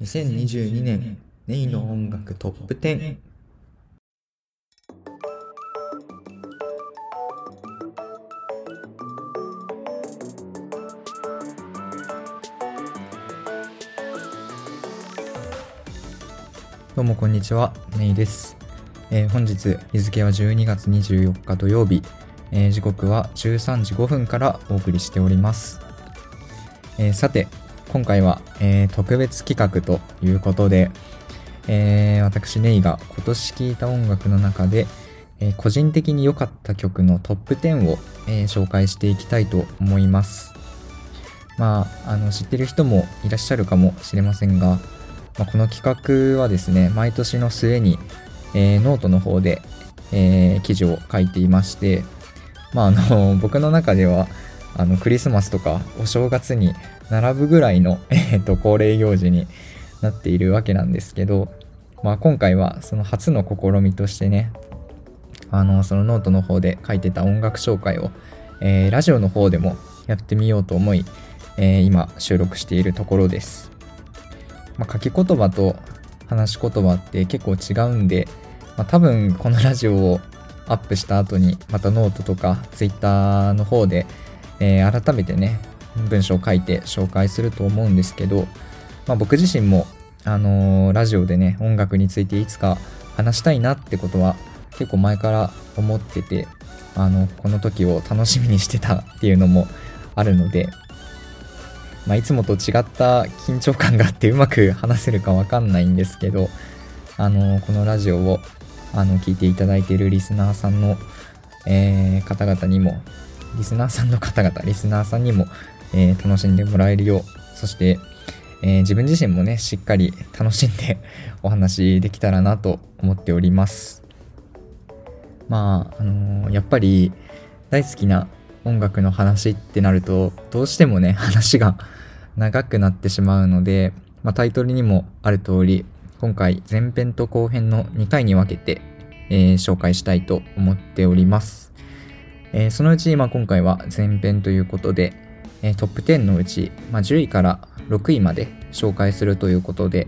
2022年ネイの音楽トップ10どうもこんにちはネイです、えー本日日付は12月24日土曜日、えー時刻は13時5分からお送りしております、えーさて今回は、えー特別企画ということで、えー私ネイが今年聴いた音楽の中で、えー個人的に良かった曲のトップ10を、えー紹介していきたいと思います。まああの知ってる人もいらっしゃるかもしれませんが、まあ、この企画はですね毎年の末に、えーノートの方で、えー記事を書いていまして、まあ、あの僕の中ではあのクリスマスとかお正月に並ぶぐらいの、えーと恒例行事になっているわけなんですけど、まあ、今回はその初の試みとしてねあのそのノートの方で書いてた音楽紹介を、えーラジオの方でもやってみようと思い、えー今収録しているところです。まあ、書き言葉と話し言葉って結構違うんで、まあ、多分このラジオをアップした後にまたノートとかツイッターの方で、えー改めてね文章を書いて紹介すると思うんですけど、まあ、僕自身も、あのーラジオでね音楽についていつか話したいなってことは結構前から思っててあのこの時を楽しみにしてたっていうのもあるので、まあ、いつもと違った緊張感があってうまく話せるかわかんないんですけどあのこのラジオをあの聞いていただいているリスナーさんの、えー方々にもリスナーさんの方々リスナーさんにも、えー楽しんでもらえるようそして、えー自分自身もねしっかり楽しんで お話できたらなと思っております。まああのーやっぱり大好きな音楽の話ってなるとどうしてもね話が 長くなってしまうので、まあ、タイトルにもある通り今回前編と後編の2回に分けて、えー紹介したいと思っております、えーそのうち、まあ、今回は前編ということで、えトップ10のうち、まあ、10位から6位まで紹介するということで、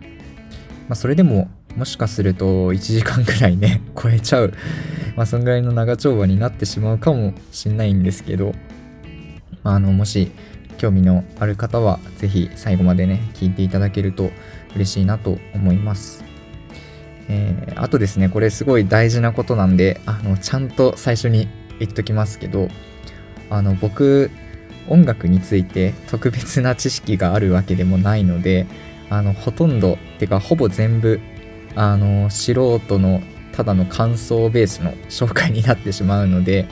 まあ、それでももしかすると1時間くらいね 超えちゃう まあそんぐらいの長丁場になってしまうかもしれないんですけど、まあ、あのもし興味のある方はぜひ最後までね聞いていただけると嬉しいなと思います。えーあとですねこれすごい大事なことなんであのちゃんと最初に言っときますけどあの僕音楽について特別な知識があるわけでもないのであのほとんどてかほぼ全部あの素人のただの感想ベースの紹介になってしまうので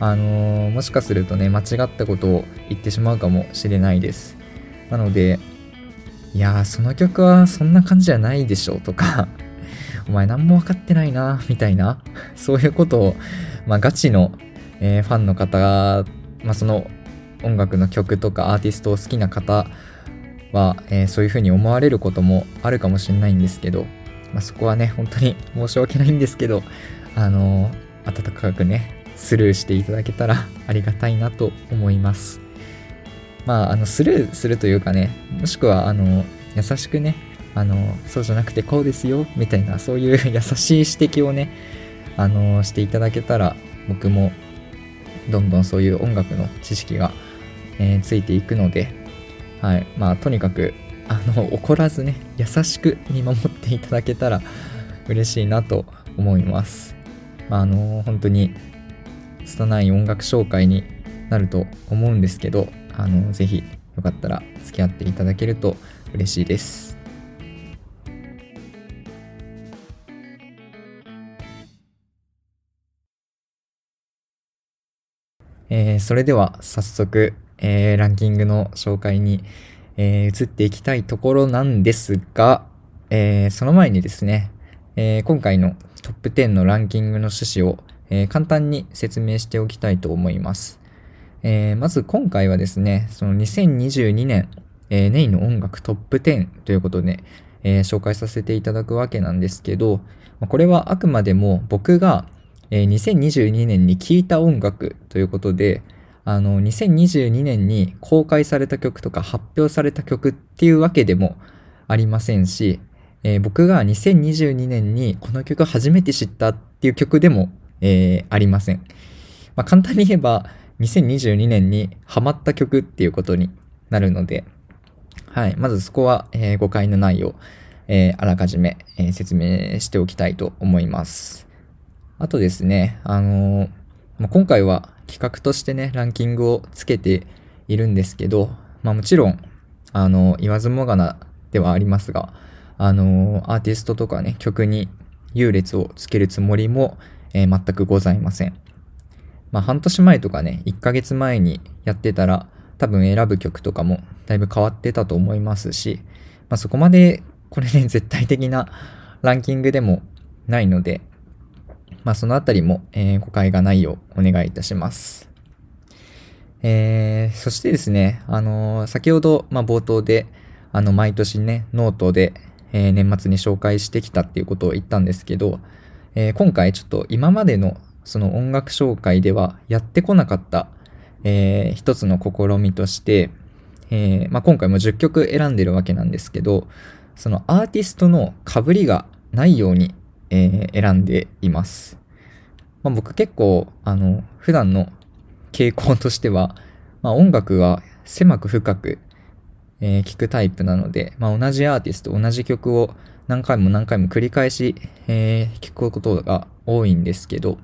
あのもしかするとね間違ったことを言ってしまうかもしれないです。なのでいやーその曲はそんな感じじゃないでしょうとか お前何も分かってないなみたいなそういうことを、まあ、ガチの、えーファンの方まあ、その音楽の曲とかアーティストを好きな方は、えーそういうふうに思われることもあるかもしれないんですけど、まあ、そこはね本当に 申し訳ないんですけどあの温かくねスルーしていただけたら ありがたいなと思います。まああのスルーするというかねもしくはあの優しくねあのそうじゃなくてこうですよみたいなそういう 優しい指摘をねあのしていただけたら僕もどんどんそういう音楽の知識が、えーついていくのではいまあとにかくあの 怒らずね優しく見守っていただけたら嬉しいなと思います。まああの本当に拙い音楽紹介になると思うんですけどあのぜひよかったら付き合っていただけると嬉しいです。えーそれでは早速、えーランキングの紹介に、えー移っていきたいところなんですが、えーその前にですね、え今回のトップ10のランキングの趣旨を、え簡単に説明しておきたいと思います。えまず今回はですね、その2022年、えネイの音楽トップ10ということで、え紹介させていただくわけなんですけど、これはあくまでも僕が、えー2022年に聴いた音楽ということで、あの、2022年に公開された曲とか発表された曲っていうわけでもありませんし、えー、僕が2022年にこの曲初めて知ったっていう曲でも、えー、ありません。まあ、簡単に言えば、2022年にハマった曲っていうことになるので、はい。まずそこは、えー、誤解のないよう、えー、あらかじめ、えー、説明しておきたいと思います。あとですね、あのー、今回は企画としてね、ランキングをつけているんですけど、まあもちろん、あの、言わずもがなではありますが、あの、アーティストとかね、曲に優劣をつけるつもりも、えー、全くございません。まあ半年前とかね、1ヶ月前にやってたら、多分選ぶ曲とかもだいぶ変わってたと思いますし、まあそこまでこれね、絶対的なランキングでもないので、まあそのあたりも、えー、誤解がないようお願いいたします。えー、そしてですね、あのー、先ほど、まあ、冒頭で、あの、毎年ね、ノートで、えー、年末に紹介してきたっていうことを言ったんですけど、えー、今回ちょっと今までのその音楽紹介ではやってこなかった、えー、一つの試みとして、えーまあ、今回も10曲選んでるわけなんですけど、そのアーティストの被りがないように、えー、選んでいます。まあ、僕結構、あの、普段の傾向としては、まあ、音楽は狭く深く、えー、聞くタイプなので、まあ、同じアーティスト、同じ曲を何回も何回も繰り返し、えー、聞くことが多いんですけど、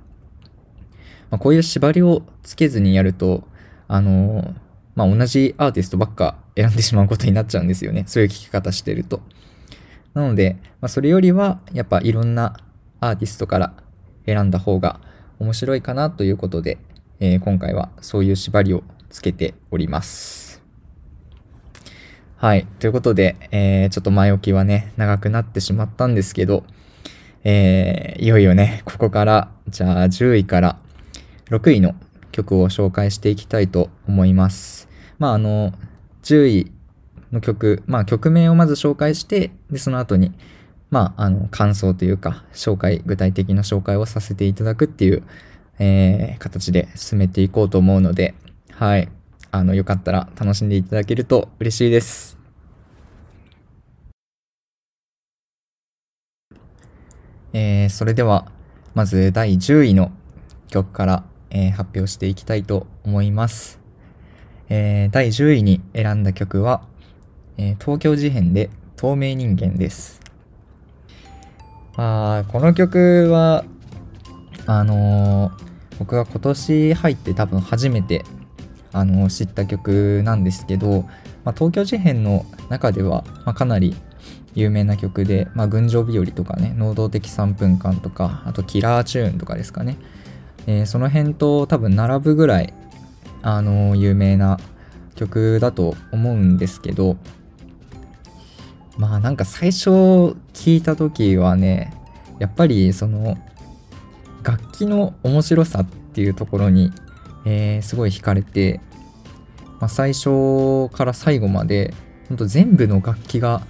まあ、こういう縛りをつけずにやると、あのー、まあ、同じアーティストばっか選んでしまうことになっちゃうんですよね。そういう聞き方してると。なので、まあ、それよりは、やっぱいろんなアーティストから選んだ方が面白いかなということで、えー、今回はそういう縛りをつけております。はい。ということで、えー、ちょっと前置きはね、長くなってしまったんですけど、えー、いよいよね、ここから、じゃあ10位から6位の曲を紹介していきたいと思います。まあ、あの、10位の曲、まあ曲名をまず紹介して、で、その後に、まあ、あの、感想というか、紹介、具体的な紹介をさせていただくっていう、えー、形で進めていこうと思うので、はい。あの、よかったら楽しんでいただけると嬉しいです。えー、それでは、まず第10位の曲から、えー、発表していきたいと思います。えー、第10位に選んだ曲は、えー、東京事変で透明人間です。あこの曲は、あのー、僕が今年入って多分初めて、あのー、知った曲なんですけど、まあ、東京事変の中では、まあ、かなり有名な曲で、まあ、群青日和とかね、能動的3分間とか、あとキラーチューンとかですかね。えー、その辺と多分並ぶぐらい、あの有名な曲だと思うんですけど、まあなんか最初聞いた時はねやっぱりその楽器の面白さっていうところに、えー、すごい惹かれて、まあ、最初から最後までほんと全部の楽器が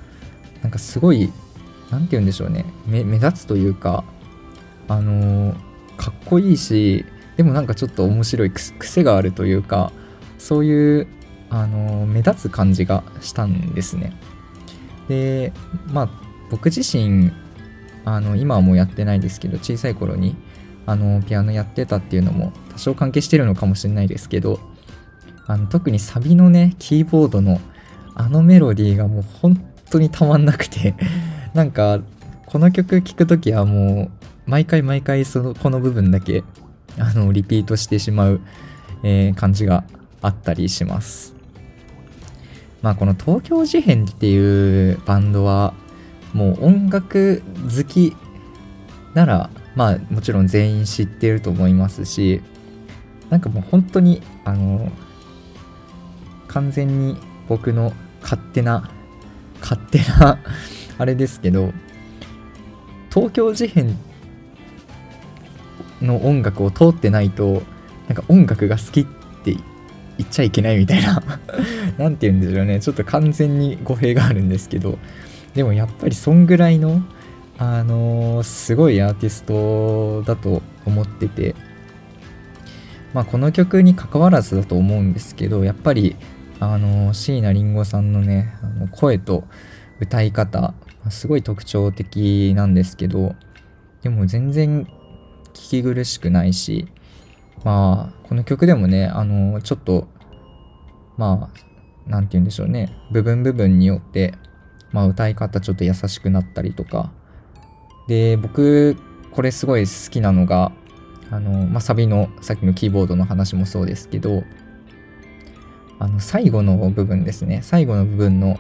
なんかすごい何て言うんでしょうね目立つというかあのー、かっこいいしでもなんかちょっと面白い癖があるというかそういうあのー、目立つ感じがしたんですね。でまあ僕自身あの今はもうやってないですけど小さい頃にあのピアノやってたっていうのも多少関係してるのかもしれないですけどあの特にサビのねキーボードのあのメロディーがもう本当にたまんなくて なんかこの曲聴く時はもう毎回毎回そのこの部分だけあのリピートしてしまう、えー、感じがあったりします。まあこの東京事変っていうバンドはもう音楽好きならまあもちろん全員知ってると思いますしなんかもう本当にあの完全に僕の勝手な勝手な あれですけど東京事変の音楽を通ってないとなんか音楽が好きって言っちゃいけないみたいな。何て言うんでしょうね。ちょっと完全に語弊があるんですけど。でもやっぱりそんぐらいのあのー、すごいアーティストだと思ってて。まあこの曲に関わらずだと思うんですけどやっぱりあの椎名林檎さんのねあの声と歌い方、すごい特徴的なんですけど、でも全然聞き苦しくないし、まあ、この曲でもね、あの、ちょっと、まあ、なんて言うんでしょうね、部分部分によって、まあ、歌い方ちょっと優しくなったりとか、で、僕、これすごい好きなのが、あの、まあ、サビの、さっきのキーボードの話もそうですけど、あの、最後の部分ですね、最後の部分の、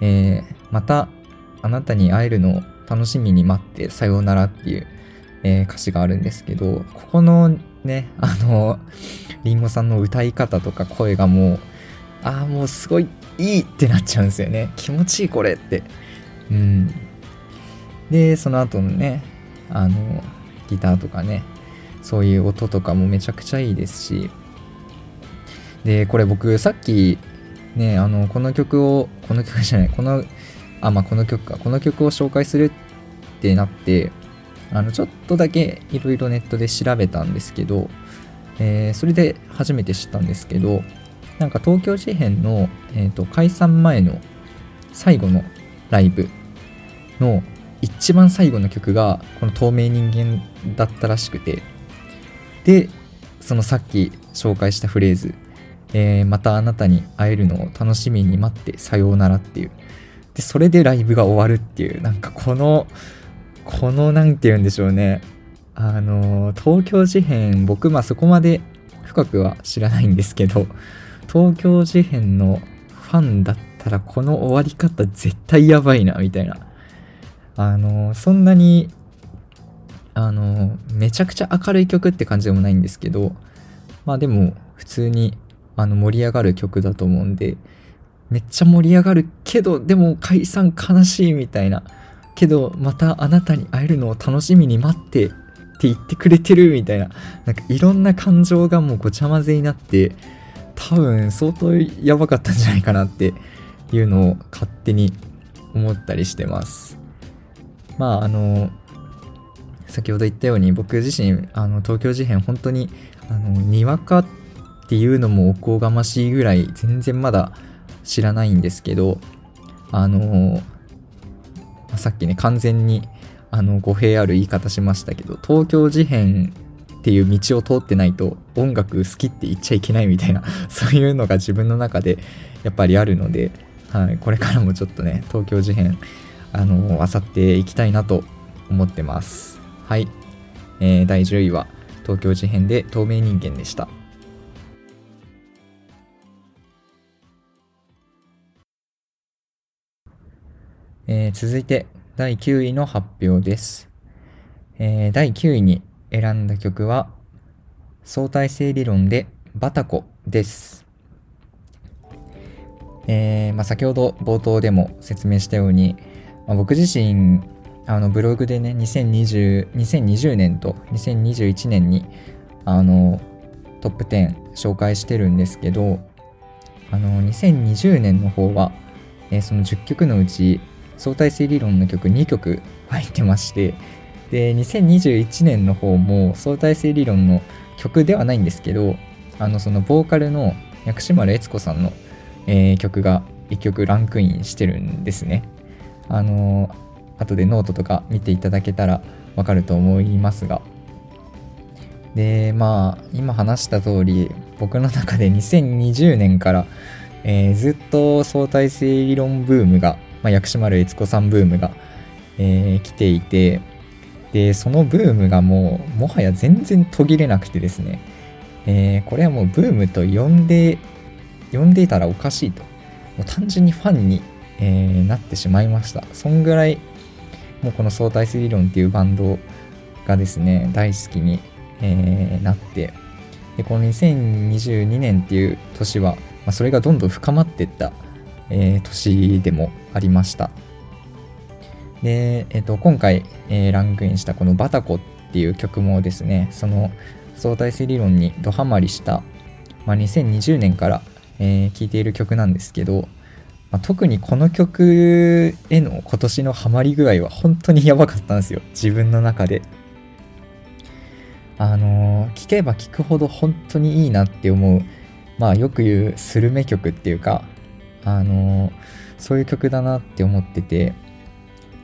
えー、またあなたに会えるのを楽しみに待ってさようならっていう、えー、歌詞があるんですけど、ここのね、あの、りんごさんの歌い方とか声がもう、ああ、もうすごいいいってなっちゃうんですよね。気持ちいいこれって。うん。で、その後のね、あの、ギターとかね、そういう音とかもめちゃくちゃいいですし、で、これ僕さっきね、あの、この曲を、この曲じゃない、このあ、まあ、この曲か。この曲を紹介するってなって、あの、ちょっとだけいろいろネットで調べたんですけど、えー、それで初めて知ったんですけど、なんか東京事変の、えーと、解散前の最後のライブの一番最後の曲がこの透明人間だったらしくて、で、そのさっき紹介したフレーズ、えー、またあなたに会えるのを楽しみに待ってさようならっていう。で、それでライブが終わるっていう、なんかこの、この、なんて言うんでしょうね。あの、東京事変、僕、まあそこまで深くは知らないんですけど、東京事変のファンだったらこの終わり方絶対やばいな、みたいな。あの、そんなに、あの、めちゃくちゃ明るい曲って感じでもないんですけど、まあでも、普通に、あの、盛り上がる曲だと思うんで、めっちゃ盛り上がるけど、でも解散悲しいみたいな。けど、またあなたに会えるのを楽しみに待ってって言ってくれてるみたいな。なんかいろんな感情がもうごちゃ混ぜになって、多分相当やばかったんじゃないかなっていうのを勝手に思ったりしてます。まあ、あの、先ほど言ったように僕自身、あの、東京事変本当に、あの、にわかっていうのもおこがましいぐらい全然まだ知らないんですけど、あのさっきね、完全にあの語弊ある言い方しましたけど、東京事変っていう道を通ってないと音楽好きって言っちゃいけないみたいな、そういうのが自分の中でやっぱりあるので、はい、これからもちょっとね、東京事変、あの漁っていきたいなと思ってます。はい。えー、第10位は東京事変で透明人間でした。えー、続いて第9位の発表です、えー、第9位に選んだ曲は相対性理論でバタコです。えー、まあ、先ほど冒頭でも説明したように、まあ、僕自身あのブログでね2020 2020年と2021年にあのトップ10紹介してるんですけどあの2020年の方は、えー、その10曲のうち相対性理論の曲2曲入ってましてで2021年の方も相対性理論の曲ではないんですけどあのそのボーカルの薬師丸悦子さんの、えー、曲が1曲ランクインしてるんですね。あの後でノートとか見ていただけたらわかると思いますが。でまあ今話した通り僕の中で2020年から、えー、ずっと相対性理論ブームがまあ、薬師丸悦子さんブームが、えー、来ていて、で、そのブームがもう、もはや全然途切れなくてですね、えー、これはもうブームと呼んで、呼んでいたらおかしいと。もう単純にファンに、えー、なってしまいました。そんぐらい、もうこの相対性理論っていうバンドがですね、大好きに、えー、なって、で、この2022年っていう年は、まあ、それがどんどん深まっていったえー、年でもありました。で、えっ、ー、と、今回、えー、ランクインしたこのバタコっていう曲もですね、その相対性理論にドハマりした、まあ、2020年から、えー、聴いている曲なんですけど、まあ、特にこの曲への今年のハマり具合は本当にやばかったんですよ。自分の中で。あのー、聴けば聴くほど本当にいいなって思う、まあよく言うスルメ曲っていうか、あのそういう曲だなって思ってて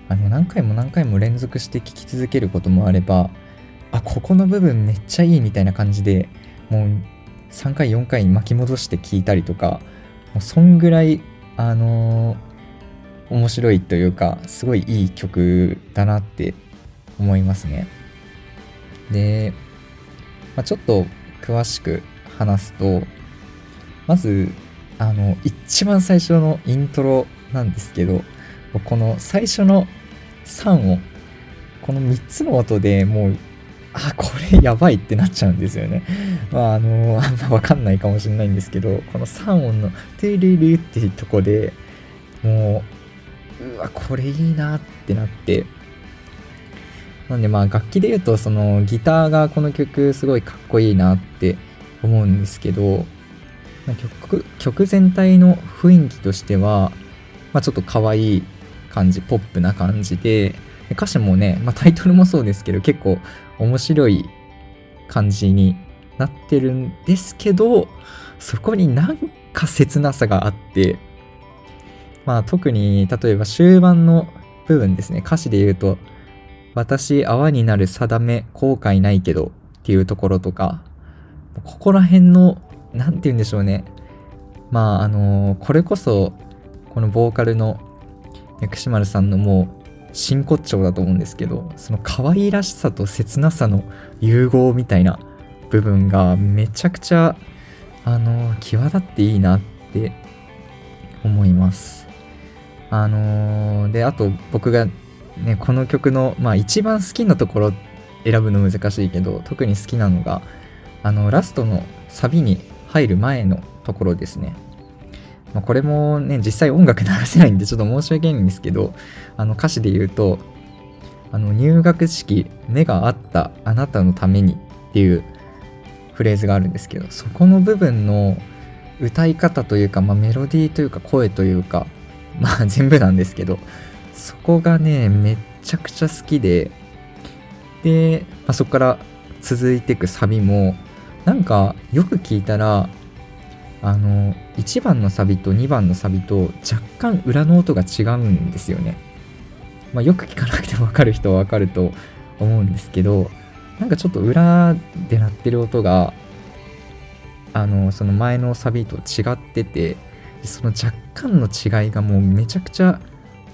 あの何回も何回も連続して聴き続けることもあればあここの部分めっちゃいいみたいな感じでもう3回4回巻き戻して聴いたりとかもうそんぐらいあのー、面白いというかすごいいい曲だなって思いますね。で、まあ、ちょっと詳しく話すとまずあの一番最初のイントロなんですけどこの最初の3音この3つの音でもうあこれやばいってなっちゃうんですよね。まああのあんま分かんないかもしれないんですけどこの3音の「トゥルル」っていうとこでもううわこれいいなってなって。なんでまあ楽器で言うとそのギターがこの曲すごいかっこいいなって思うんですけど曲曲全体の雰囲気としては、まあ、ちょっと可愛い感じポップな感じで歌詞もね、まあ、タイトルもそうですけど結構面白い感じになってるんですけどそこになんか切なさがあってまあ特に例えば終盤の部分ですね。歌詞で言うと「私泡になる定め後悔ないけど」っていうところとかここら辺の何て言うんでしょうね。まああのこれこそこのボーカルの薬師丸さんのもう真骨頂だと思うんですけどその可愛らしさと切なさの融合みたいな部分がめちゃくちゃあの際立っていいなって思います。あの、であと僕がねこの曲のまあ一番好きなところ選ぶの難しいけど特に好きなのがあのラストのサビに入る前のところですね。まあ、これもね、実際音楽流せないんでちょっと申し訳ないんですけど、あの歌詞で言うと、あの入学式、目があったあなたのためにっていうフレーズがあるんですけど、そこの部分の歌い方というか、まあ、メロディーというか声というか、まあ 全部なんですけど、そこがね、めっちゃくちゃ好きで、で、まあ、そこから続いていくサビも、なんかよく聞いたらあの1番のサビと2番のサビと若干裏の音が違うんですよね。まあ、よく聞かなくても分かる人は分かると思うんですけどなんかちょっと裏で鳴ってる音があのその前のサビと違っててその若干の違いがもうめちゃくちゃ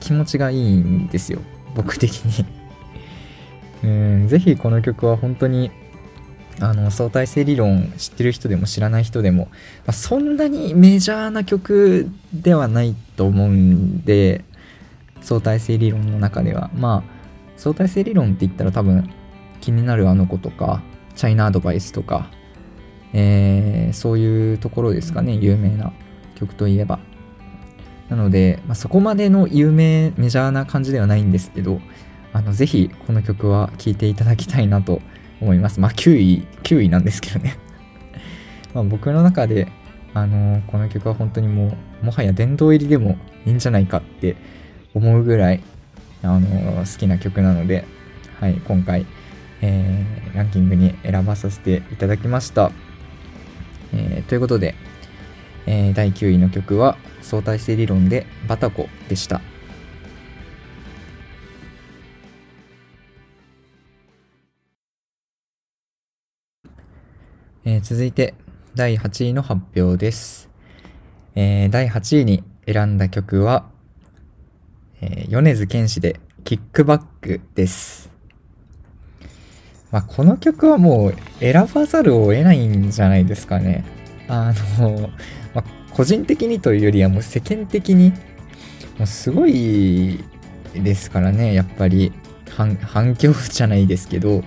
気持ちがいいんですよ僕的に うんぜひこの曲は本当にあの相対性理論知ってる人でも知らない人でも、まあ、そんなにメジャーな曲ではないと思うんで相対性理論の中ではまあ相対性理論って言ったら多分気になるあの子とかチャイナアドバイスとか、えー、そういうところですかね有名な曲といえばなので、まあ、そこまでの有名メジャーな感じではないんですけどあのぜひこの曲は聴いていただきたいなと思います。思いまあ9位、9位なんですけどね ま僕の中で、あのー、この曲は本当にもう、もはや殿堂入りでもいいんじゃないかって思うぐらい、あのー、好きな曲なので、はい、今回、えー、ランキングに選ばさせていただきました。え、ということで、え、第9位の曲は相対性理論でバタコでした。えー、続いて第8位の発表です。えー、第8位に選んだ曲は、えー、米津玄師でキックバックです。まあ、この曲はもう選ばざるを得ないんじゃないですかね。あの、まあ、個人的にというよりはもう世間的に、もうすごいですからね、やっぱり反反響じゃないですけど、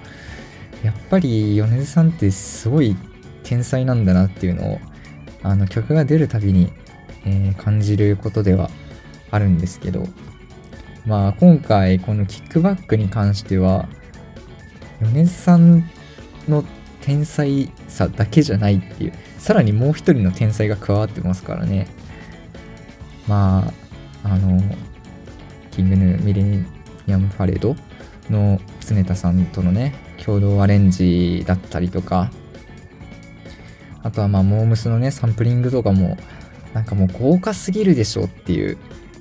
やっぱり米津さんってすごい天才なんだなっていうのをあの曲が出るたびに、えー、感じることではあるんですけどまあ今回このキックバックに関しては米津さんの天才さだけじゃないっていうさらにもう一人の天才が加わってますからね。まああのキングヌーミレニアムパレードの常田さんとのね共同アレンジだったりとか、あとはまあ、モームスのね、サンプリングとかも、なんかもう豪華すぎるでしょっていう。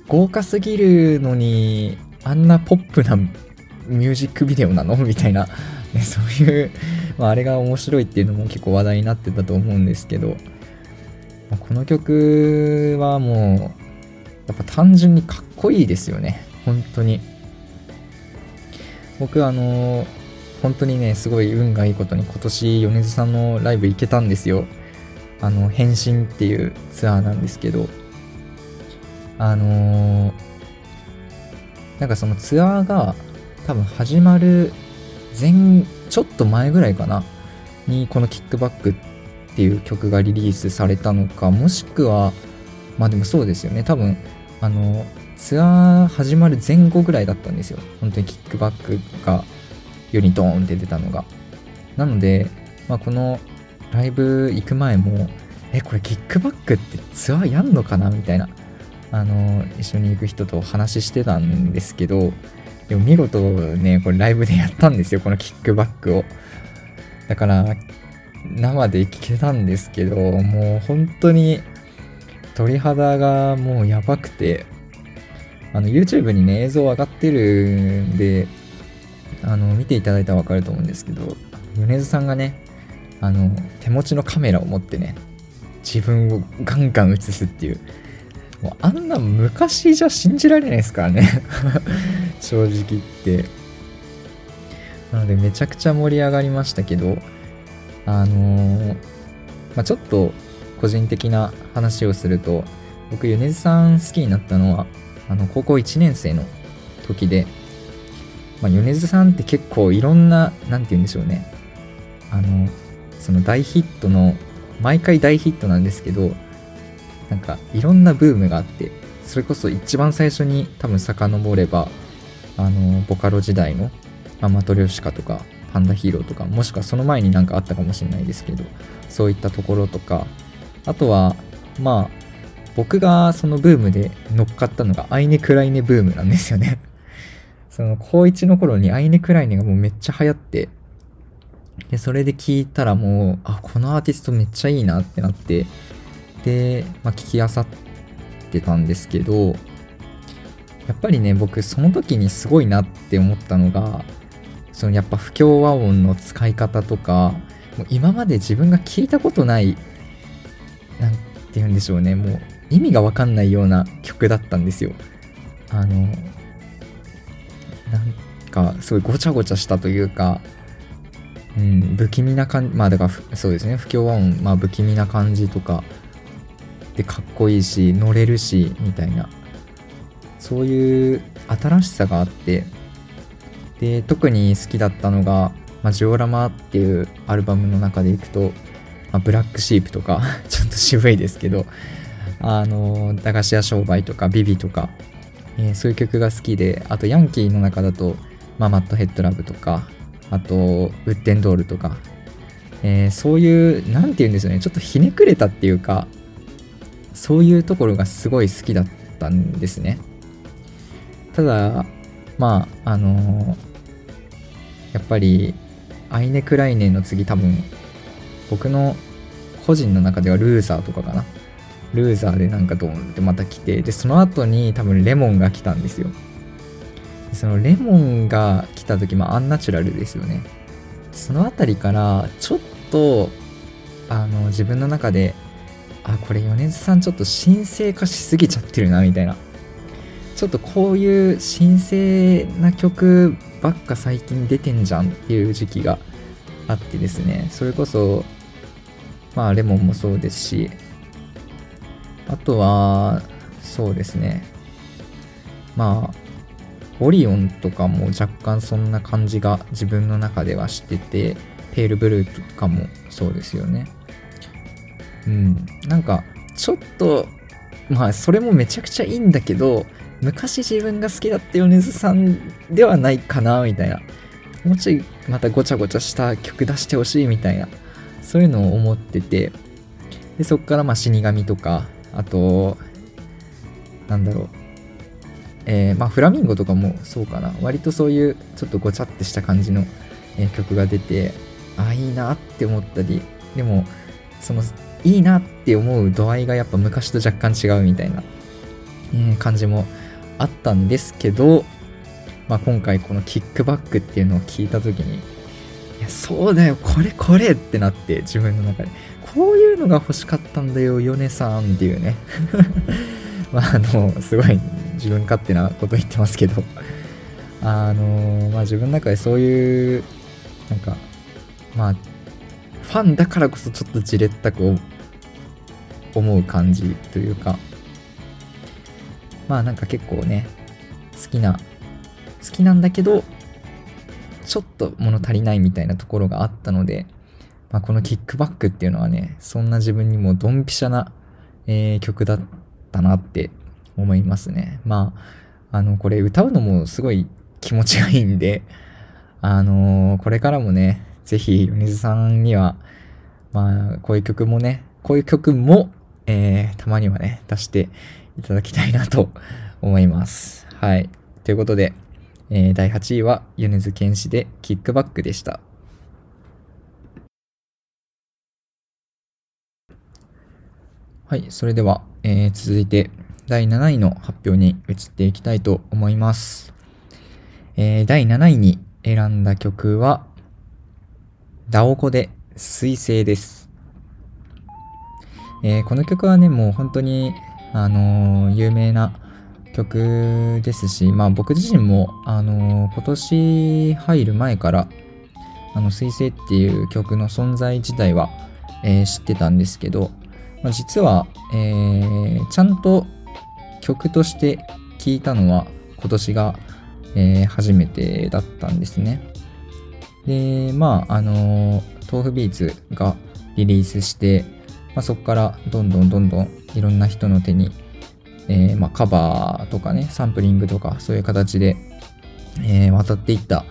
豪華すぎるのにあんなポップなミュージックビデオなの？みたいな、ね、そういう、まあ、あれが面白いっていうのも結構話題になってたと思うんですけど、まあ、この曲はもうやっぱ単純にかっこいいですよね。本当に。僕あの本当にねすごい運がいいことに今年米津さんのライブ行けたんですよ。あの変身っていうツアーなんですけど。あのー、なんかそのツアーが多分始まる前ちょっと前ぐらいかな。にこのキックバックっていう曲がリリースされたのかもしくはまあでもそうですよね。多分あのツアー始まる前後ぐらいだったんですよ。本当にキックバックが。世にドーンって出たのが。なので、まあ、このライブ行く前もえこれキックバックってツアーやんのかな？みたいな。あの一緒に行く人と話してたんですけどでも見事ねこれライブでやったんですよこのキックバックを。だから生で聞けたんですけどもう本当に鳥肌がもうやばくて、あの、YouTube にね、映像上がってるんで、あの、見ていただいたらわかると思うんですけど、米津さんがね、あの、手持ちのカメラを持ってね、自分をガンガン映すっていう、もうあんな昔じゃ信じられないですからね 正直言って。なのでめちゃくちゃ盛り上がりましたけど、あのー、まあ、ちょっと個人的な話をすると僕米津さん好きになったのはあの高校1年生の時で、まあ、米津さんって結構いろんな何て言うんでしょうね。あのその大ヒットの毎回大ヒットなんですけどなんかいろんなブームがあってそれこそ一番最初に多分遡ればあのボカロ時代の、まあ、マトリョシカとかパンダヒーローとかもしくはその前になんかあったかもしれないですけどそういったところとかあとは、まあ、僕がそのブームで乗っかったのがアイネ・クライネブームなんですよね。その高1の頃にアイネ・クライネがもうめっちゃ流行って、で、それで聞いたらもう、あ、このアーティストめっちゃいいなってなって、で、まあ、聞きあさってたんですけど、やっぱりね、僕その時にすごいなって思ったのが、そのやっぱ不協和音の使い方とか、もう今まで自分が聞いたことない何て言うんでしょうねもう意味が分かんないような曲だったんですよ。あのなんかすごいごちゃごちゃしたというかうん不気味な感じまあだからそうですね。不協和音まあ不気味な感じとかでかっこいいし乗れるしみたいな。そういう新しさがあってで特に好きだったのが、まあ、ジオラマっていうアルバムの中でいくとまあ、ブラックシープとか ちょっと渋いですけど、あの、駄菓子屋商売とか、ビビとか、えー、そういう曲が好きで、あとヤンキーの中だと、まあ、マットヘッドラブとか、あと、ウッデンドールとか、えー、そういう、なんて言うんですよね、ちょっとひねくれたっていうか、そういうところがすごい好きだったんですね。ただ、まあ、あのー、やっぱり、アイネ・クライネの次多分、僕の個人の中ではルーザーとかかな。ルーザーでなんかドーンってまた来て、で、その後に多分レモンが来たんですよ。そのレモンが来た時、まあアンナチュラルですよね。その辺りからちょっと、あの、自分の中で、あ、これ米津さんちょっと神聖化しすぎちゃってるな、みたいな。ちょっとこういう神聖な曲ばっか最近出てんじゃんっていう時期があってですね、それこそまあレモンもそうですし、あとは、そうですね。まあ、オリオンとかも若干そんな感じが自分の中ではしてて、ペールブルーとかもそうですよね。うん。なんか、ちょっと、まあ、それもめちゃくちゃいいんだけど、昔自分が好きだった米津さんではないかな、みたいな。もうちょいまたごちゃごちゃした曲出してほしいみたいなそういうのを思ってて、でそこからまあ死神とか、あと、なんだろう、えー、まあフラミンゴとかもそうかな、割とそういうちょっとごちゃってした感じの、え、曲が出て、ああ、いいなって思ったり、でも、その、いいなって思う度合いがやっぱ昔と若干違うみたいなえー、感じもあったんですけど、まあ、今回このキックバックっていうのを聞いた時に、いや、そうだよ、これこれってなって自分の中で、こういうのが欲しかったんだよ、ヨネさんっていうね。まあ、あの、すごい自分勝手なこと言ってますけど、あの、まあ自分の中でそういう、なんか、まあ、ファンだからこそちょっとじれったく思う感じというか、まあなんか結構ね、好きな、好きなんだけど、ちょっと物足りないみたいなところがあったので、まあ、このキックバックっていうのはね、そんな自分にもドンピシャな、えー、曲だったなって思いますね。まあ、あの、これ歌うのもすごい気持ちがいいんで、あのー、これからもね、ぜひ、米津さんには、まあ、こういう曲もね、こういう曲も、えー、たまにはね、出していただきたいなと思います。はい。ということで、えー、第8位は米津玄師でキックバックでした。はい。それでは、えー、続いて第7位の発表に移っていきたいと思います。えー、第7位に選んだ曲は、ダオコで水星です。えー、この曲はね、もう本当にあの有名な曲ですし、まあ僕自身も、あの今年入る前から、あの、水星っていう曲の存在自体は、えー、知ってたんですけど、まあ、実は、えー、ちゃんと曲として聴いたのは今年が、えー、初めてだったんですね。で、まあ、あの豆腐ビーツがリリースして、まあ、そこからどんどんどんどんいろんな人の手に、えー、まあ、カバーとかね、サンプリングとかそういう形で、えー、渡っていった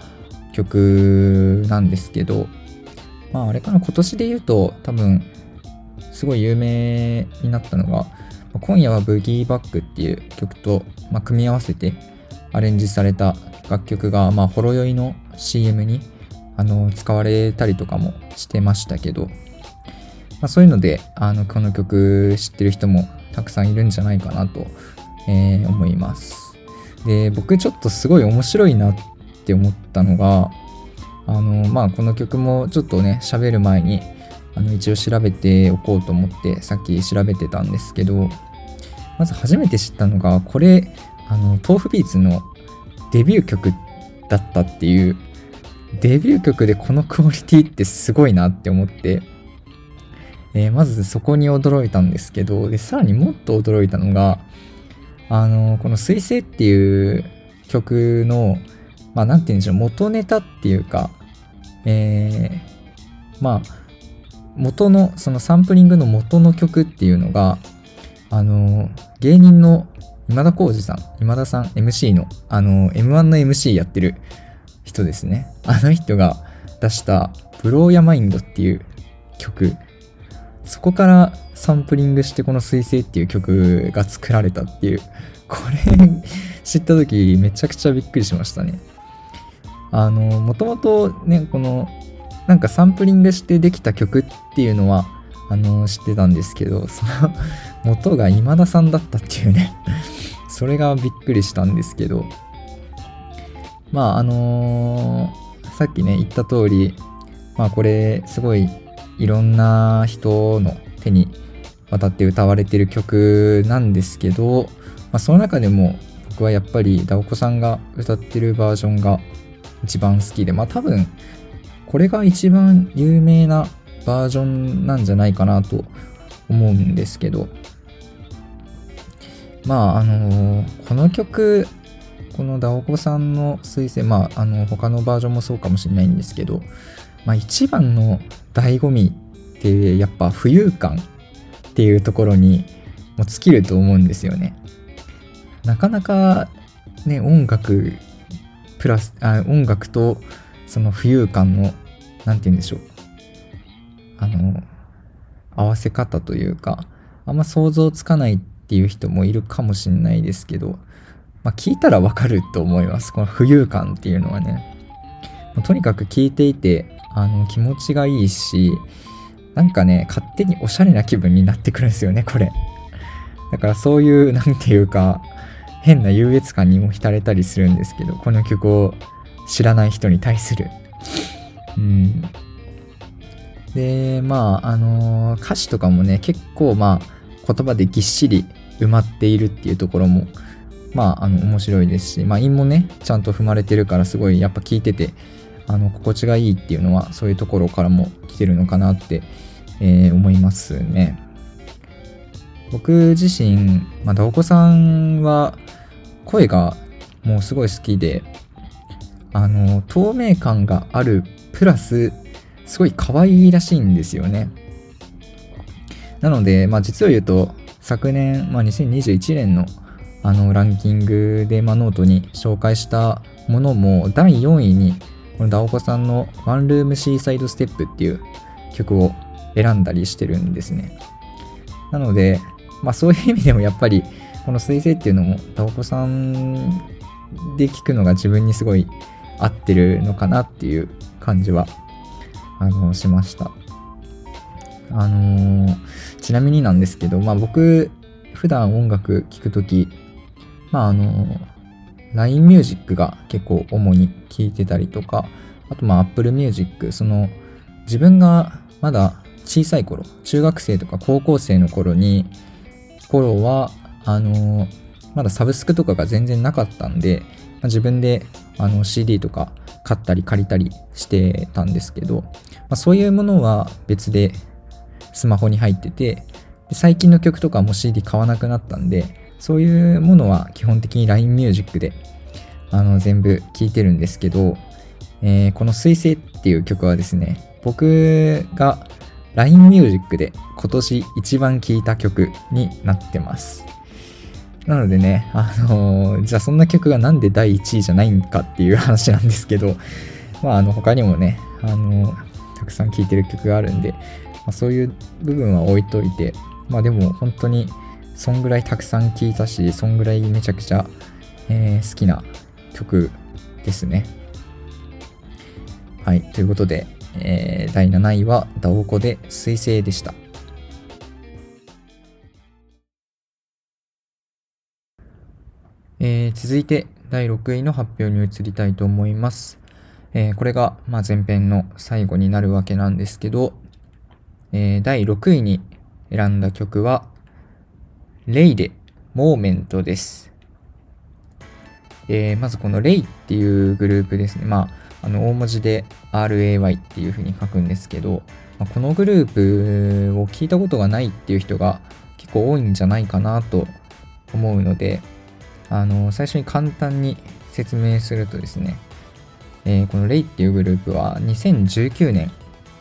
曲なんですけど、まああれかな、今年で言うと多分すごい有名になったのが、今夜はブギーバックっていう曲と、まあ、組み合わせてアレンジされた楽曲が、まあ、ほろ酔いの CM にあの使われたりとかもしてましたけど、まあ、そういうのであのこの曲知ってる人もたくさんいるんじゃないかなと、えー、思います。で、僕ちょっとすごい面白いなって思ったのが、あの、まあ、この曲もちょっとね、喋る前に、あの、一応調べておこうと思って、さっき調べてたんですけど、まず初めて知ったのが、これ、あの、豆腐ビーツのデビュー曲だったっていう、デビュー曲でこのクオリティってすごいなって思って、えー、まずそこに驚いたんですけど、で、さらにもっと驚いたのが、あの、この水星っていう曲の、まあ、なんて言うんでしょう、元ネタっていうか、えー、まあ、元の、そのサンプリングの元の曲っていうのが、あの、芸人の今田耕司さん、今田さん MC の、あの、M1 の MC やってる人ですね。あの人が出した、ブローヤマインドっていう曲そこからサンプリングしてこの水星っていう曲が作られたっていう、これ知った時めちゃくちゃびっくりしましたね。あの、もともとね、この、なんかサンプリングしてできた曲っていうのは、あの、知ってたんですけど、その元が今田さんだったっていうね。それがびっくりしたんですけど、まあ、あのー、さっきね、言った通り、まあこれ、すごいいろんな人の手に渡って歌われてる曲なんですけど、まあ、その中でも僕はやっぱりダオコさんが歌ってるバージョンが一番好きで、まあ多分これが一番有名なバージョンなんじゃないかなと思うんですけど、まああのー、この曲、このダオコさんの推薦、まああの他のバージョンもそうかもしれないんですけど、まあ一番の醍醐味ってやっぱ浮遊感っていうところにも尽きると思うんですよね。なかなかね、音楽プラス、あ音楽とその浮遊感の、なんて言うんでしょう。あの、合わせ方というか、あんま想像つかないっていう人もいるかもしれないですけど、まあ聞いたらわかると思います。この浮遊感っていうのはね。とにかく聞いていて、あの、気持ちがいいし、なんかね、勝手におしゃれな気分になってくるんですよね、これ。だからそういう、なんていうか、変な優越感にも浸れたりするんですけど、この曲を知らない人に対する。うん。で、まあ、あのー、歌詞とかもね、結構まあ、言葉でぎっしり埋まっているっていうところも、まあ、あの、面白いですし、まあ、韻もね、ちゃんと踏まれてるから、すごいやっぱ聞いてて、あの、心地がいいっていうのは、そういうところからも来てるのかなって、えー、思いますね。僕自身、まあ、ダオコさんは、声がもうすごい好きで、あの、透明感がある、プラス、すごい可愛いらしいんですよね。なので、まあ実を言うと、昨年、まあ2021年のあのランキングで、まあ、ノートに紹介したものも第4位にこの DAOKO さんのワンルームシーサイドステップっていう曲を選んだりしてるんですね。なので、まあそういう意味でもやっぱりこの彗星っていうのも DAOKO さんで聞くのが自分にすごい合ってるのかなっていう感じはあのしました。あのー、ちなみになんですけど、まあ僕普段音楽聴くときまああの、LINE Music が結構主に聴いてたりとか、あとまあ Apple Music、その自分がまだ小さい頃、中学生とか高校生の頃に、頃は、あの、まだサブスクとかが全然なかったんで、まあ、自分であの CD とか買ったり借りたりしてたんですけど、まあ、そういうものは別でスマホに入ってて、最近の曲とかも CD 買わなくなったんで、そういうものは基本的に LINE Music であの全部聴いてるんですけど、えー、この水星っていう曲はですね、僕が LINE Music で今年一番聴いた曲になってます。なのでね、あのー、じゃあそんな曲がなんで第1位じゃないんかっていう話なんですけど、まあ、あの、他にもね、あのー、たくさん聴いてる曲があるんで、まあ、そういう部分は置いといて、まあでも本当にそんぐらいたくさん聴いたし、そんぐらいめちゃくちゃ、えー、好きな曲ですね。はい、ということで、えー、第7位はダオコで彗星でした。えー、続いて第6位の発表に移りたいと思います。えー、これが、まあ、前編の最後になるわけなんですけど、えー、第6位に選んだ曲は、レイでモーメントです。えー、まずこのレイっていうグループですね。まあ、あの大文字で RAY っていう風に書くんですけど、まあ、このグループを聞いたことがないっていう人が結構多いんじゃないかなと思うので、あの最初に簡単に説明するとですね、えー、このレイっていうグループは2019年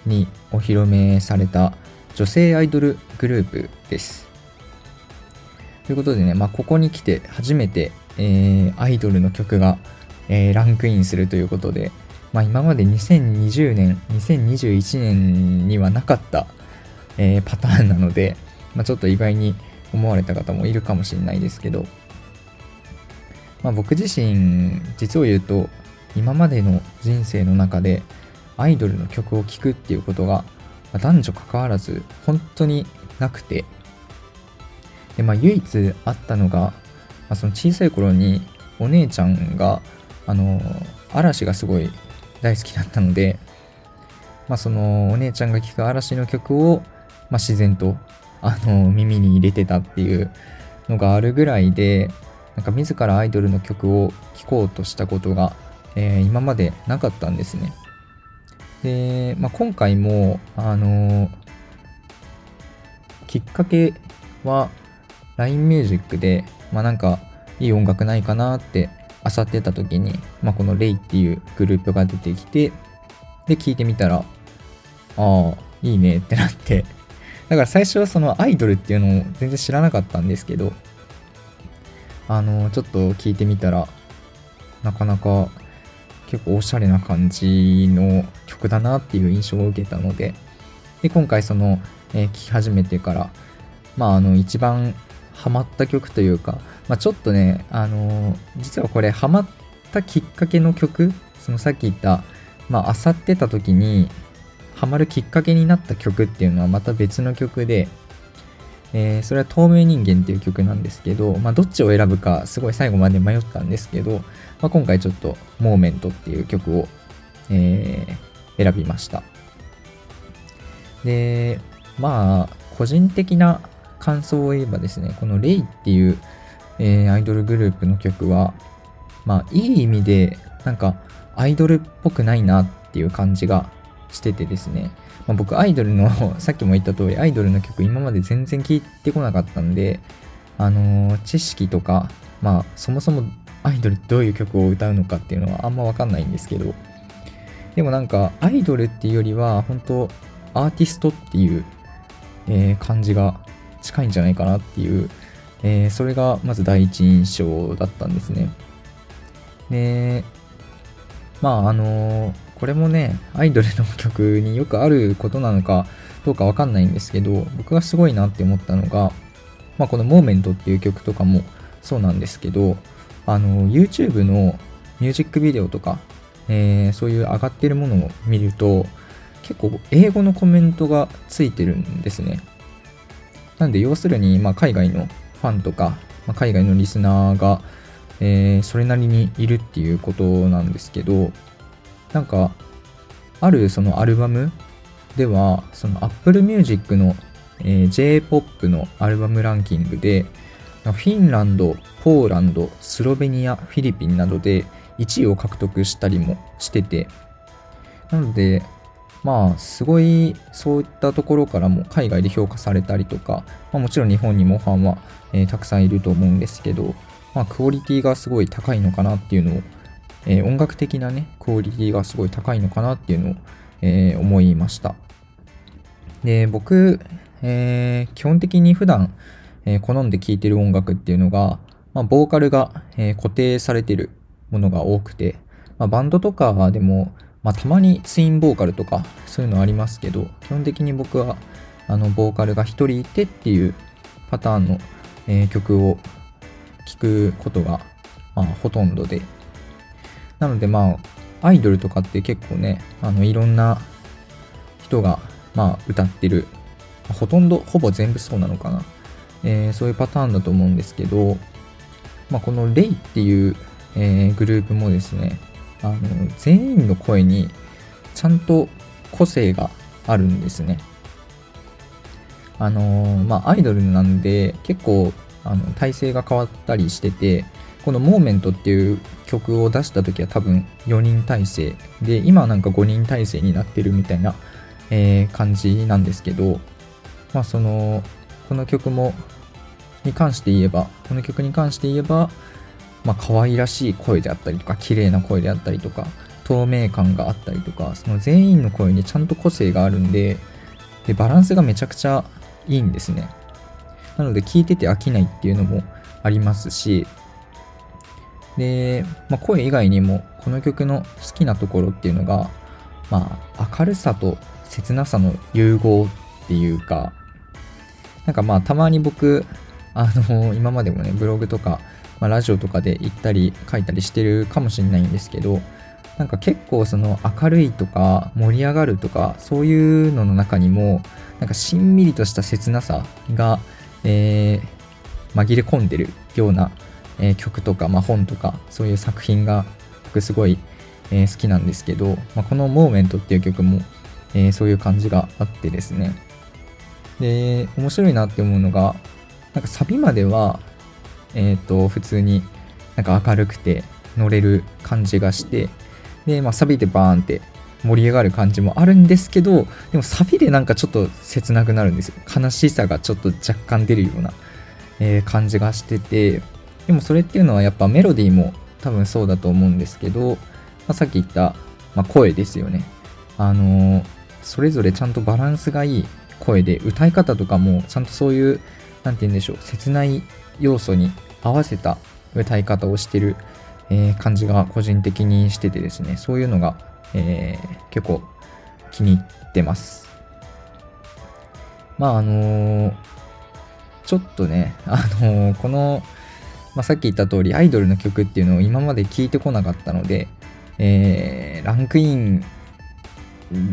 にお披露目された女性アイドルグループです。ということでね、まあ、ここに来て初めて、えー、アイドルの曲が、えー、ランクインするということで、まあ、今まで2020年、2021年にはなかった、えー、パターンなので、まあ、ちょっと意外に思われた方もいるかもしれないですけど、まあ、僕自身、実を言うと、今までの人生の中でアイドルの曲を聴くっていうことが、男女関わらず本当になくて、で、まあ、唯一あったのが、まあ、その小さい頃にお姉ちゃんが、あの、嵐がすごい大好きだったので、まあ、そのお姉ちゃんが聴く嵐の曲を、まあ、自然と、あの、耳に入れてたっていうのがあるぐらいで、なんか自らアイドルの曲を聴こうとしたことが、えー、今までなかったんですね。で、まあ、今回も、あのきっかけは、LINE Music で、まあなんかいい音楽ないかなって漁ってた時に、まあこのレイっていうグループが出てきて、で聞いてみたら、ああ、いいねってなって、だから最初はそのアイドルっていうのを全然知らなかったんですけど、あの、ちょっと聞いてみたら、なかなか結構おしゃれな感じの曲だなっていう印象を受けたので、で、今回その、えー、聴き始めてから、まあ、あの、一番ハマった曲というか、まあ、ちょっとね、あのー、実はこれハマったきっかけの曲、そのさっき言った、まあ、漁ってた時にハマるきっかけになった曲っていうのはまた別の曲で、えー、それは透明人間っていう曲なんですけど、まあ、どっちを選ぶかすごい最後まで迷ったんですけど、まあ、今回ちょっと「モーメント」っていう曲を、えー、選びました。でまあ個人的な感想を言えばですねこの「レイ」っていう、えー、アイドルグループの曲はまあいい意味でなんかアイドルっぽくないなっていう感じがしててですね。まあ、僕アイドルの さっきも言った通りアイドルの曲今まで全然聴いてこなかったんであのー、知識とかまあそもそもアイドルどういう曲を歌うのかっていうのはあんま分かんないんですけどでもなんかアイドルっていうよりは本当アーティストっていう、えー、感じが近いんじゃないかなっていう、えー、それがまず第一印象だったんですね。でまああのーこれもね、アイドルの曲によくあることなのかどうかわかんないんですけど、僕がすごいなって思ったのが、まあ、この Moment っていう曲とかもそうなんですけど、あの、YouTube のミュージックビデオとか、えー、そういう上がってるものを見ると、結構英語のコメントがついてるんですね。なんで、要するに、まあ、海外のファンとか、まあ、海外のリスナーが、えー、それなりにいるっていうことなんですけど、なんか、あるそのアルバムでは、その Apple Music の、えー、J-POP のアルバムランキングで、フィンランド、ポーランド、スロベニア、フィリピンなどで1位を獲得したりもしてて、なので、まあ、すごい、そういったところからも海外で評価されたりとか、まあ、もちろん日本にもファンは、えー、たくさんいると思うんですけど、まあ、クオリティがすごい高いのかなっていうのをえー、音楽的なね、クオリティがすごい高いのかなっていうのを、えー、思いました。で、僕、えー、基本的に普段、え好んで聴いてる音楽っていうのが、まあ、ボーカルが、え固定されてるものが多くて、まあ、バンドとかでも、まあ、たまにツインボーカルとかそういうのありますけど、基本的に僕はあのボーカルが1人いてっていうパターンの、え、曲を聴くことが、まあ、ほとんどで、なのでまあ、アイドルとかって結構ね、あの、いろんな人が、まあ、歌ってる、ほとんど、ほぼ全部そうなのかな。えー、そういうパターンだと思うんですけど、まあ、このレイっていう、えー、グループもですね、あの、全員の声にちゃんと個性があるんですね。あのー、まあ、アイドルなんで結構あの体制が変わったりしてて、このモーメントっていう曲を出した時は多分4人体制で、今はなんか5人体制になってるみたいな、えー、感じなんですけど、まあその、この曲も、に関して言えば、この曲に関して言えば、まあ可愛らしい声であったりとか、綺麗な声であったりとか、透明感があったりとか、その全員の声にちゃんと個性があるんで、で、バランスがめちゃくちゃいいんですね。なので聴いてて飽きないっていうのもありますし、で、まあ、声以外にもこの曲の好きなところっていうのが、まあ、明るさと切なさの融合っていうか、なんかまあたまに僕、あの、今までもね、ブログとか、まあ、ラジオとかで言ったり書いたりしてるかもしれないんですけど、なんか結構その明るいとか盛り上がるとかそういうのの中にもなんかしんみりとした切なさが、えー、紛れ込んでるようなえー、曲とか、まあ、本とかそういう作品が僕すごい、えー、好きなんですけど、まあ、この「モーメントっていう曲も、えー、そういう感じがあってですね。で面白いなって思うのがなんかサビまではえっ、と普通になんか明るくて乗れる感じがしてで、まあ、サビでバーンって盛り上がる感じもあるんですけどでもサビでなんかちょっと切なくなるんですよ。悲しさがちょっと若干出るような、えー、感じがしててでもそれっていうのはやっぱメロディーも多分そうだと思うんですけど、まあ、さっき言った、まあ、声ですよね。あのー、それぞれちゃんとバランスがいい声で、歌い方とかもちゃんとそういう、なんて言うんでしょう、切ない要素に合わせた歌い方をしてる、えー、感じが個人的にしててですね、そういうのが、えー、結構気に入ってます。まああのー、ちょっとね、あのこのまあ、さっき言った通りアイドルの曲っていうのを今まで聞いてこなかったので、えー、ランクイン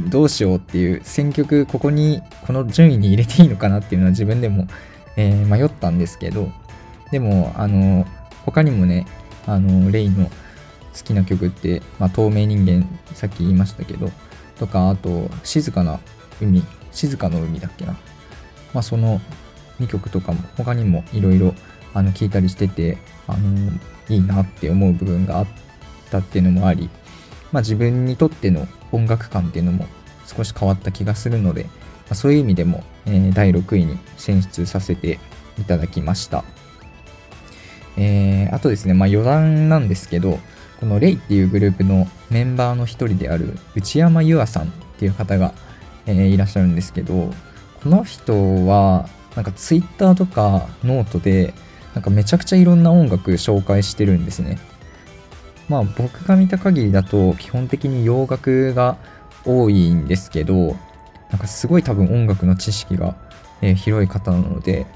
どうしようっていう選曲ここにこの順位に入れていいのかなっていうのは自分でも、えー、迷ったんですけど、でも、あの、他にもね、あの、レイの好きな曲って、まあ、透明人間、さっき言いましたけど、とか、あと、静かな海、静かの海だっけな。まあ、その2曲とかも、他にもいろいろ、あの、聞いたりしてて、あの、いいなって思う部分があったっていうのもあり、まあ、自分にとっての音楽感っていうのも少し変わった気がするので、まあ、そういう意味でも、えー、第6位に選出させていただきました。えー、あとですね、まあ、余談なんですけど、この RAY っていうグループのメンバーの一人である内山結愛さんっていう方が、えー、いらっしゃるんですけど、この人は、なんかツイッターとかノートで、なんかめちゃくちゃいろんな音楽紹介してるんですね。まあ僕が見た限りだと基本的に洋楽が多いんですけど、なんかすごい多分音楽の知識が、え、広い方なので、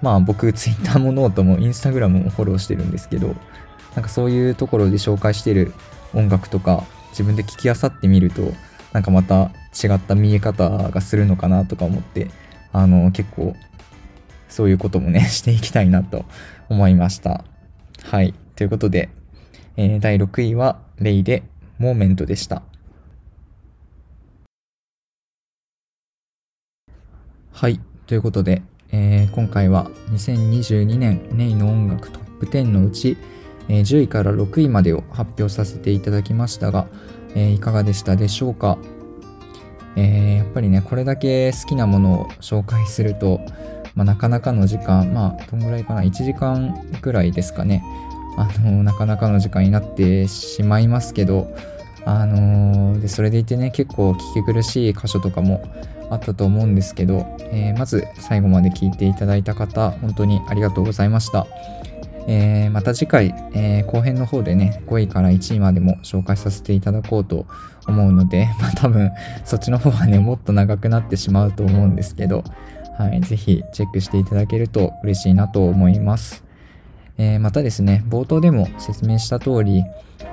まあ僕 Twitter もノートも Instagram もフォローしてるんですけど、なんかそういうところで紹介してる音楽とか自分で聞きあさってみると、なんかまた違った見え方がするのかなとか思って、あの結構そういうこともね、していきたいなと思いました。はい。ということで、えー、第6位は RAY でモーメントでした。はい。ということで、えー、今回は2022年ネイの音楽トップ10のうち、えー、10位から6位までを発表させていただきましたが、えー、いかがでしたでしょうか、えー、やっぱりね、これだけ好きなものを紹介すると、まあ、なかなかの時間、まあ、どんぐらいかな、1時間ぐらいですかね、あのなかなかの時間になってしまいますけど、あの、でそれでいてね結構聞き苦しい箇所とかもあったと思うんですけど、えー、まず最後まで聞いていただいた方本当にありがとうございました、えー、また次回、え後編の方でね5位から1位までも紹介させていただこうと思うので、まあ、多分そっちの方はねもっと長くなってしまうと思うんですけど、はい、ぜひチェックしていただけると嬉しいなと思いますえー、またですね、冒頭でも説明した通り、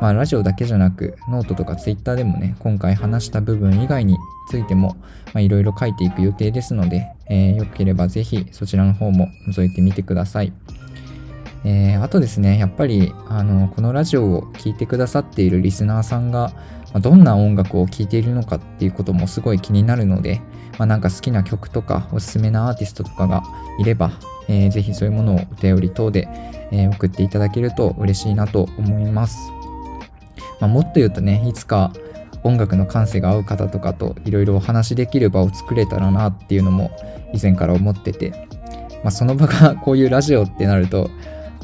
まあ、ラジオだけじゃなく、ノートとかツイッターでもね、今回話した部分以外についても、いろいろ書いていく予定ですので、えー、よければぜひそちらの方も覗いてみてください。えー、あとですね、やっぱり、あの、このラジオを聴いてくださっているリスナーさんが、どんな音楽を聴いているのかっていうこともすごい気になるので、まあ、なんか好きな曲とかおすすめなアーティストとかがいれば、えー、ぜひそういうものをお便り等で、えー、送っていただけると嬉しいなと思います。まあ、もっと言うとね、いつか音楽の感性が合う方とかといろいろお話しできる場を作れたらなっていうのも以前から思ってて、まあ、その場が こういうラジオってなると、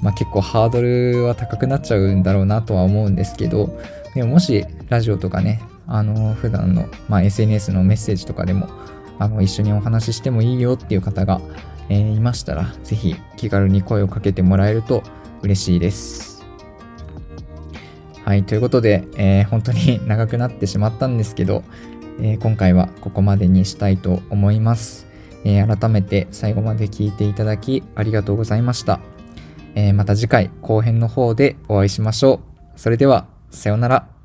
まあ、結構ハードルは高くなっちゃうんだろうなとは思うんですけど、でももしラジオとかね、あの普段の、まあ、SNS のメッセージとかでもあの一緒にお話ししてもいいよっていう方がえー、いましたら、ぜひ気軽に声をかけてもらえると嬉しいです。はい、ということで、えー、本当に 長くなってしまったんですけど、えー、今回はここまでにしたいと思います。え、改めて最後まで聞いていただきありがとうございました。えまた次回後編の方でお会いしましょう。それでは、さようなら。